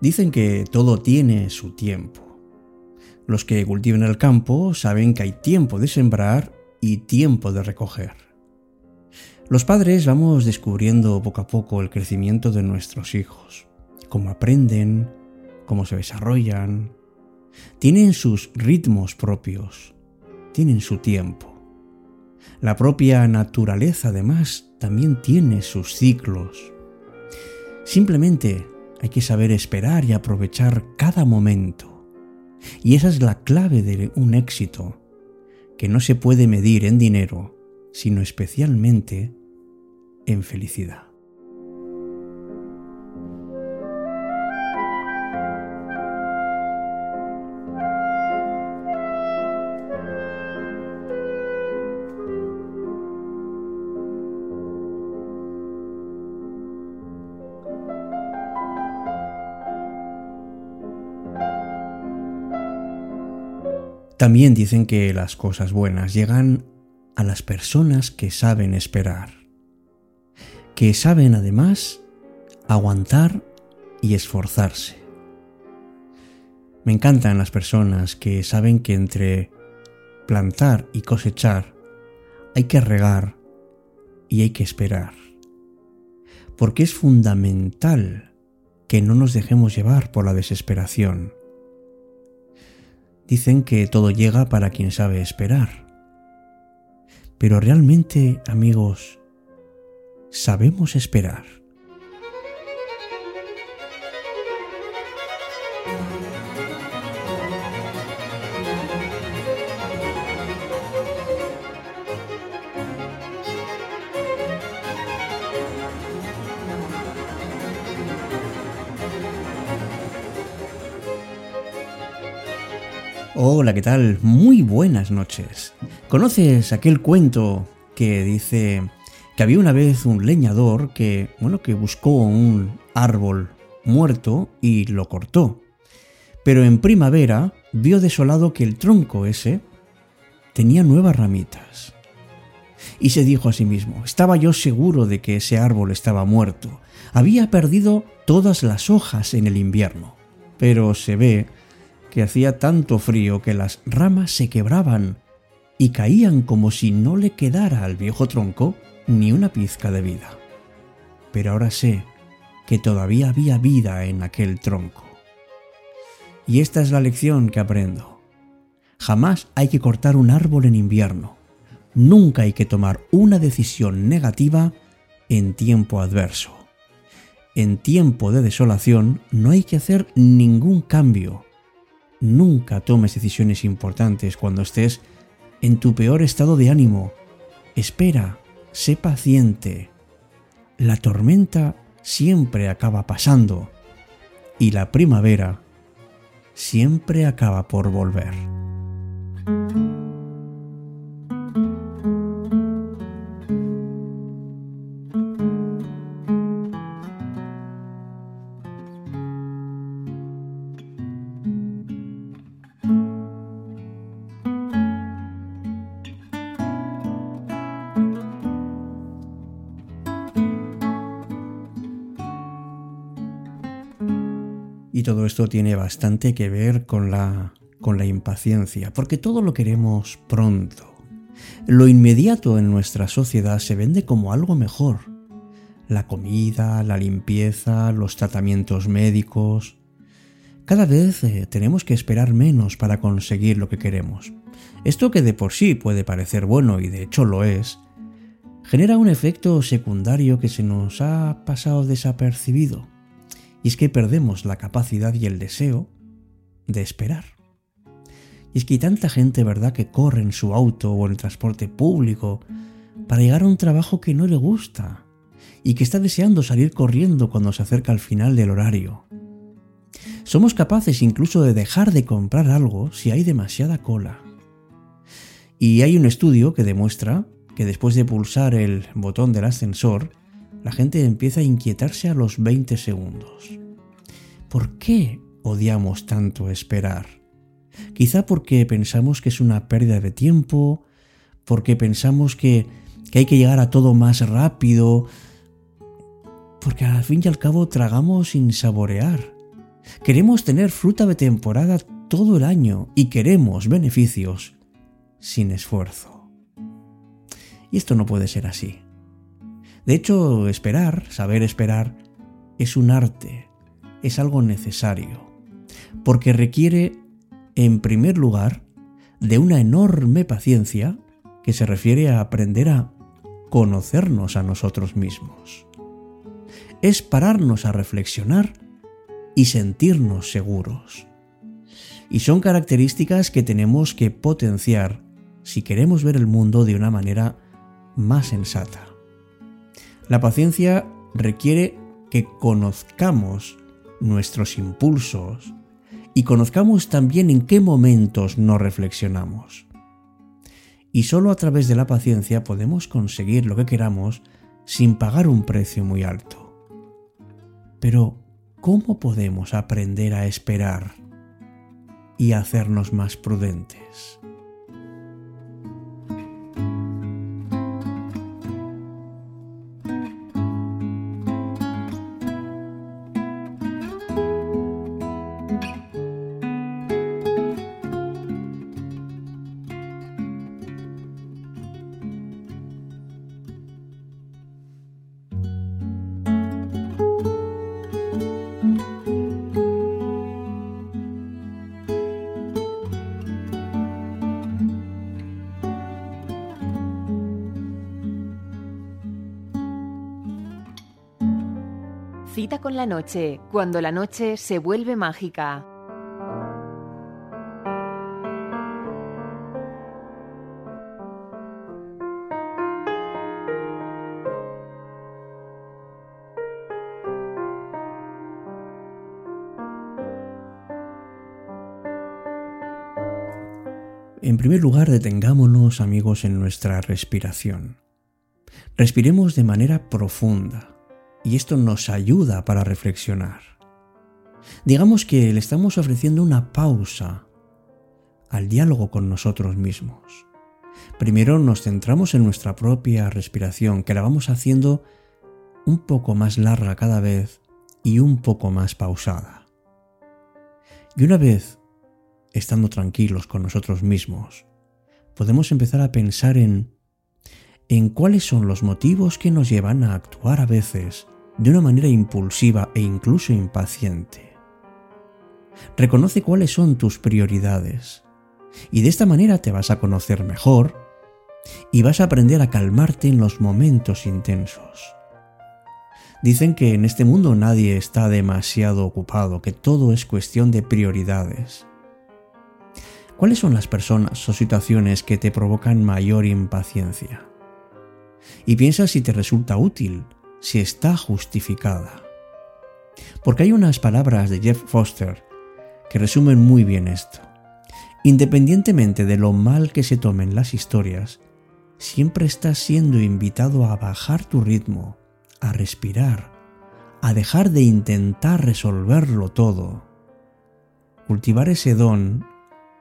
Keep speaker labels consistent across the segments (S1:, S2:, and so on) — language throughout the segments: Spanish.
S1: Dicen que todo tiene su tiempo. Los que cultivan el campo saben que hay tiempo de sembrar y tiempo de recoger. Los padres vamos descubriendo poco a poco el crecimiento de nuestros hijos, cómo aprenden, cómo se desarrollan. Tienen sus ritmos propios, tienen su tiempo. La propia naturaleza además también tiene sus ciclos. Simplemente hay que saber esperar y aprovechar cada momento. Y esa es la clave de un éxito, que no se puede medir en dinero, sino especialmente en felicidad. También dicen que las cosas buenas llegan a las personas que saben esperar, que saben además aguantar y esforzarse. Me encantan las personas que saben que entre plantar y cosechar hay que regar y hay que esperar, porque es fundamental que no nos dejemos llevar por la desesperación Dicen que todo llega para quien sabe esperar. Pero realmente, amigos, ¿sabemos esperar? Hola, ¿qué tal? Muy buenas noches. ¿Conoces aquel cuento que dice que había una vez un leñador que, bueno, que buscó un árbol muerto y lo cortó? Pero en primavera vio desolado que el tronco ese tenía nuevas ramitas. Y se dijo a sí mismo, estaba yo seguro de que ese árbol estaba muerto. Había perdido todas las hojas en el invierno. Pero se ve que hacía tanto frío que las ramas se quebraban y caían como si no le quedara al viejo tronco ni una pizca de vida. Pero ahora sé que todavía había vida en aquel tronco. Y esta es la lección que aprendo. Jamás hay que cortar un árbol en invierno. Nunca hay que tomar una decisión negativa en tiempo adverso. En tiempo de desolación no hay que hacer ningún cambio Nunca tomes decisiones importantes cuando estés en tu peor estado de ánimo. Espera, sé paciente. La tormenta siempre acaba pasando y la primavera siempre acaba por volver. Y todo esto tiene bastante que ver con la, con la impaciencia, porque todo lo queremos pronto. Lo inmediato en nuestra sociedad se vende como algo mejor. La comida, la limpieza, los tratamientos médicos. Cada vez eh, tenemos que esperar menos para conseguir lo que queremos. Esto que de por sí puede parecer bueno y de hecho lo es, genera un efecto secundario que se nos ha pasado desapercibido y es que perdemos la capacidad y el deseo de esperar. Y es que hay tanta gente, ¿verdad?, que corre en su auto o en el transporte público para llegar a un trabajo que no le gusta y que está deseando salir corriendo cuando se acerca al final del horario. Somos capaces incluso de dejar de comprar algo si hay demasiada cola. Y hay un estudio que demuestra que después de pulsar el botón del ascensor, la gente empieza a inquietarse a los 20 segundos. ¿Por qué odiamos tanto esperar? Quizá porque pensamos que es una pérdida de tiempo, porque pensamos que, hay que llegar a todo más rápido, porque al fin y al cabo tragamos sin saborear. Queremos tener fruta de temporada todo el año y queremos beneficios sin esfuerzo. Y esto no puede ser así. De hecho, esperar, saber esperar, es un arte, es algo necesario, porque requiere, en primer lugar, de una enorme paciencia que se refiere a aprender a conocernos a nosotros mismos. Es pararnos a reflexionar y sentirnos seguros. Y son características que tenemos que potenciar si queremos ver el mundo de una manera más sensata. La paciencia requiere que conozcamos nuestros impulsos y conozcamos también en qué momentos no reflexionamos. Y solo a través de la paciencia podemos conseguir lo que queramos sin pagar un precio muy alto. Pero, ¿cómo podemos aprender a esperar y a hacernos más prudentes?
S2: Con la noche, cuando la noche se vuelve mágica.
S1: En primer lugar, detengámonos, amigos, en nuestra respiración. Respiremos de manera profunda y esto nos ayuda para reflexionar. Digamos que le estamos ofreciendo una pausa al diálogo con nosotros mismos. Primero nos centramos en nuestra propia respiración, que la vamos haciendo un poco más larga cada vez y un poco más pausada. Y una vez estando tranquilos con nosotros mismos, podemos empezar a pensar en en cuáles son los motivos que nos llevan a actuar a veces de una manera impulsiva e incluso impaciente. Reconoce cuáles son tus prioridades y de esta manera te vas a conocer mejor y vas a aprender a calmarte en los momentos intensos. Dicen que en este mundo nadie está demasiado ocupado, que todo es cuestión de prioridades. ¿Cuáles son las personas o situaciones que te provocan mayor impaciencia? Y piensa si te resulta útil, si está justificada. Porque hay unas palabras de Jeff Foster que resumen muy bien esto. Independientemente de lo mal que se tomen las historias, siempre estás siendo invitado a bajar tu ritmo, a respirar, a dejar de intentar resolverlo todo. Cultivar ese don,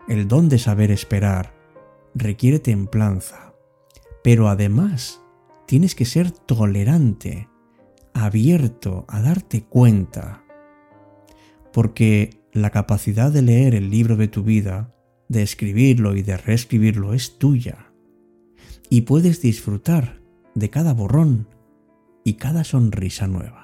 S1: el don de saber esperar, requiere templanza, pero además tienes que ser tolerante, abierto a darte cuenta, porque la capacidad de leer el libro de tu vida, de escribirlo y de reescribirlo es tuya, y puedes disfrutar de cada borrón y cada sonrisa nueva.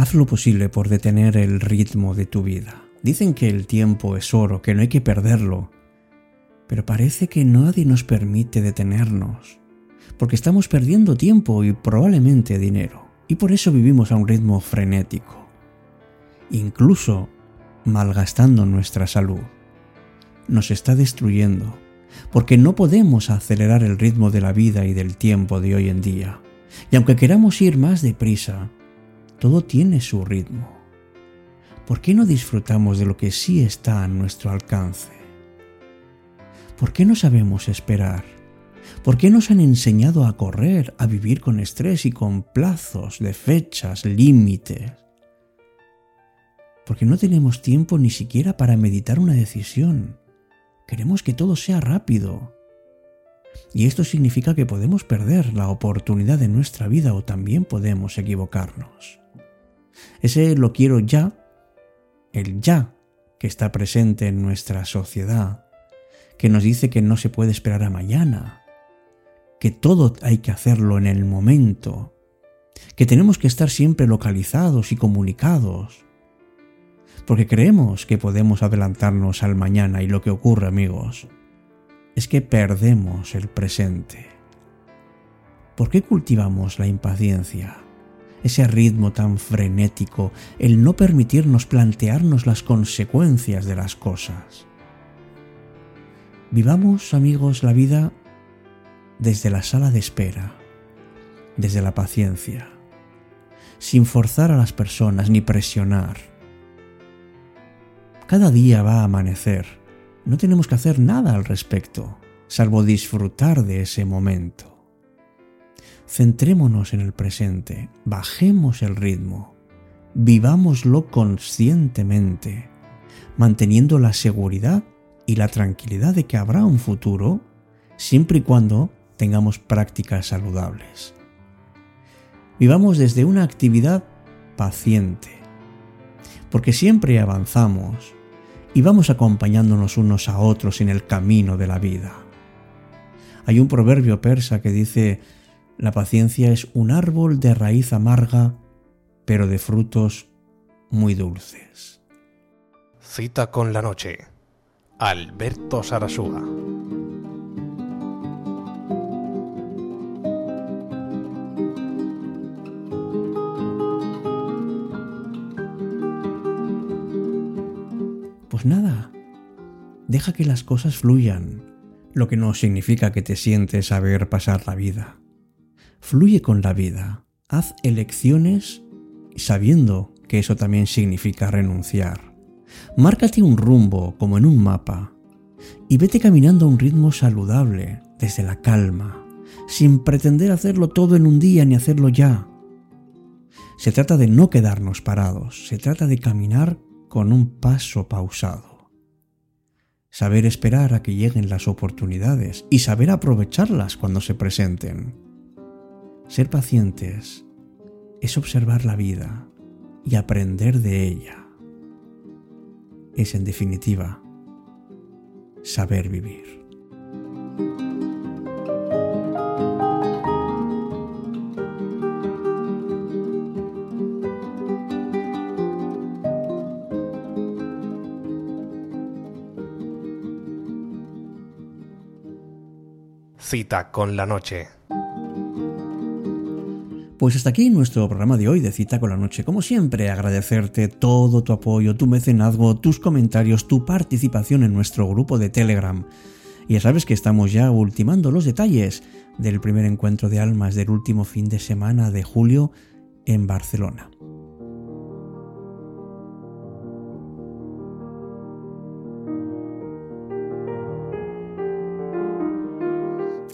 S1: Haz lo posible por detener el ritmo de tu vida. Dicen que el tiempo es oro, que no hay que perderlo. Pero parece que nadie nos permite detenernos, porque estamos perdiendo tiempo y probablemente dinero, y por eso vivimos a un ritmo frenético, incluso malgastando nuestra salud. Nos está destruyendo, porque no podemos acelerar el ritmo de la vida y del tiempo de hoy en día. Y aunque queramos ir más deprisa, todo tiene su ritmo. ¿Por qué no disfrutamos de lo que sí está a nuestro alcance? ¿Por qué no sabemos esperar? ¿Por qué nos han enseñado a correr, a vivir con estrés y con plazos de fechas, límites? Porque no tenemos tiempo ni siquiera para meditar una decisión. Queremos que todo sea rápido. Y esto significa que podemos perder la oportunidad de nuestra vida o también podemos equivocarnos. Ese lo quiero ya, el ya que está presente en nuestra sociedad, que nos dice que no se puede esperar a mañana, que todo hay que hacerlo en el momento, que tenemos que estar siempre localizados y comunicados, porque creemos que podemos adelantarnos al mañana y lo que ocurre amigos es que perdemos el presente. ¿Por qué cultivamos la impaciencia? Ese ritmo tan frenético, el no permitirnos plantearnos las consecuencias de las cosas. Vivamos, amigos, la vida desde la sala de espera, desde la paciencia, sin forzar a las personas ni presionar. Cada día va a amanecer no tenemos que hacer nada al respecto, salvo disfrutar de ese momento. Centrémonos en el presente, bajemos el ritmo, vivámoslo conscientemente, manteniendo la seguridad y la tranquilidad de que habrá un futuro siempre y cuando tengamos prácticas saludables. Vivamos desde una actividad paciente, porque siempre avanzamos y vamos acompañándonos unos a otros en el camino de la vida. Hay un proverbio persa que dice, la paciencia es un árbol de raíz amarga, pero de frutos muy dulces.
S3: Cita con la noche. Alberto Sarasúa.
S1: Deja que las cosas fluyan, lo que no significa que te sientes saber pasar la vida. Fluye con la vida, haz elecciones sabiendo que eso también significa renunciar. Márcate un rumbo como en un mapa y vete caminando a un ritmo saludable, desde la calma, sin pretender hacerlo todo en un día ni hacerlo ya. Se trata de no quedarnos parados, se trata de caminar con un paso pausado. Saber esperar a que lleguen las oportunidades y saber aprovecharlas cuando se presenten. Ser pacientes es observar la vida y aprender de ella. Es en definitiva saber vivir.
S3: Cita con la noche.
S1: Pues hasta aquí nuestro programa de hoy de Cita con la Noche. Como siempre, agradecerte todo tu apoyo, tu mecenazgo, tus comentarios, tu participación en nuestro grupo de Telegram. Ya sabes que estamos ya ultimando los detalles del primer encuentro de almas del último fin de semana de julio en Barcelona.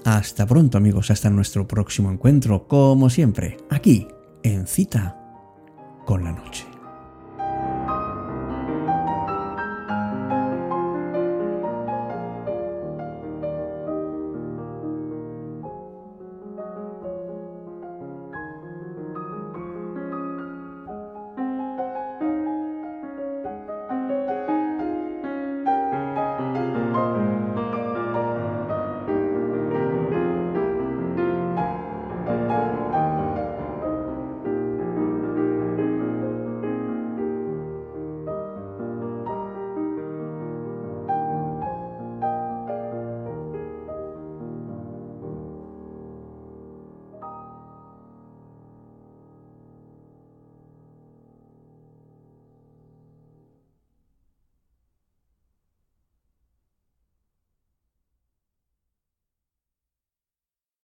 S1: Hasta pronto amigos, hasta nuestro próximo encuentro, como siempre, aquí, en cita con la noche.